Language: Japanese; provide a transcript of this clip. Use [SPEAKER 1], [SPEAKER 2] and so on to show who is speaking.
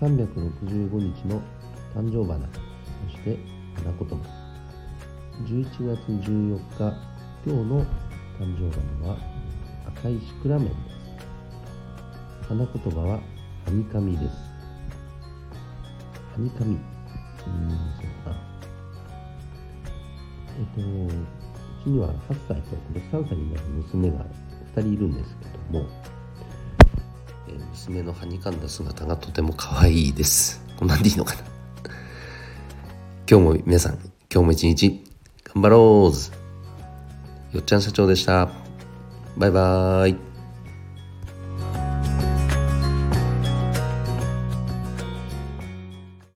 [SPEAKER 1] 365日の誕生花そして花言葉。11月14日今日の誕生花は赤いシクラメンです。花言葉ははにかみです。はにかみ。うんそうか。えっとうちには8歳と3歳になる娘が2人いるんですけども、娘のはにかんだ姿がとても可愛いです。こんなんでいいのかな？今日も皆さん今日も一日頑張ろうよっちゃん社長でした。バイバーイ。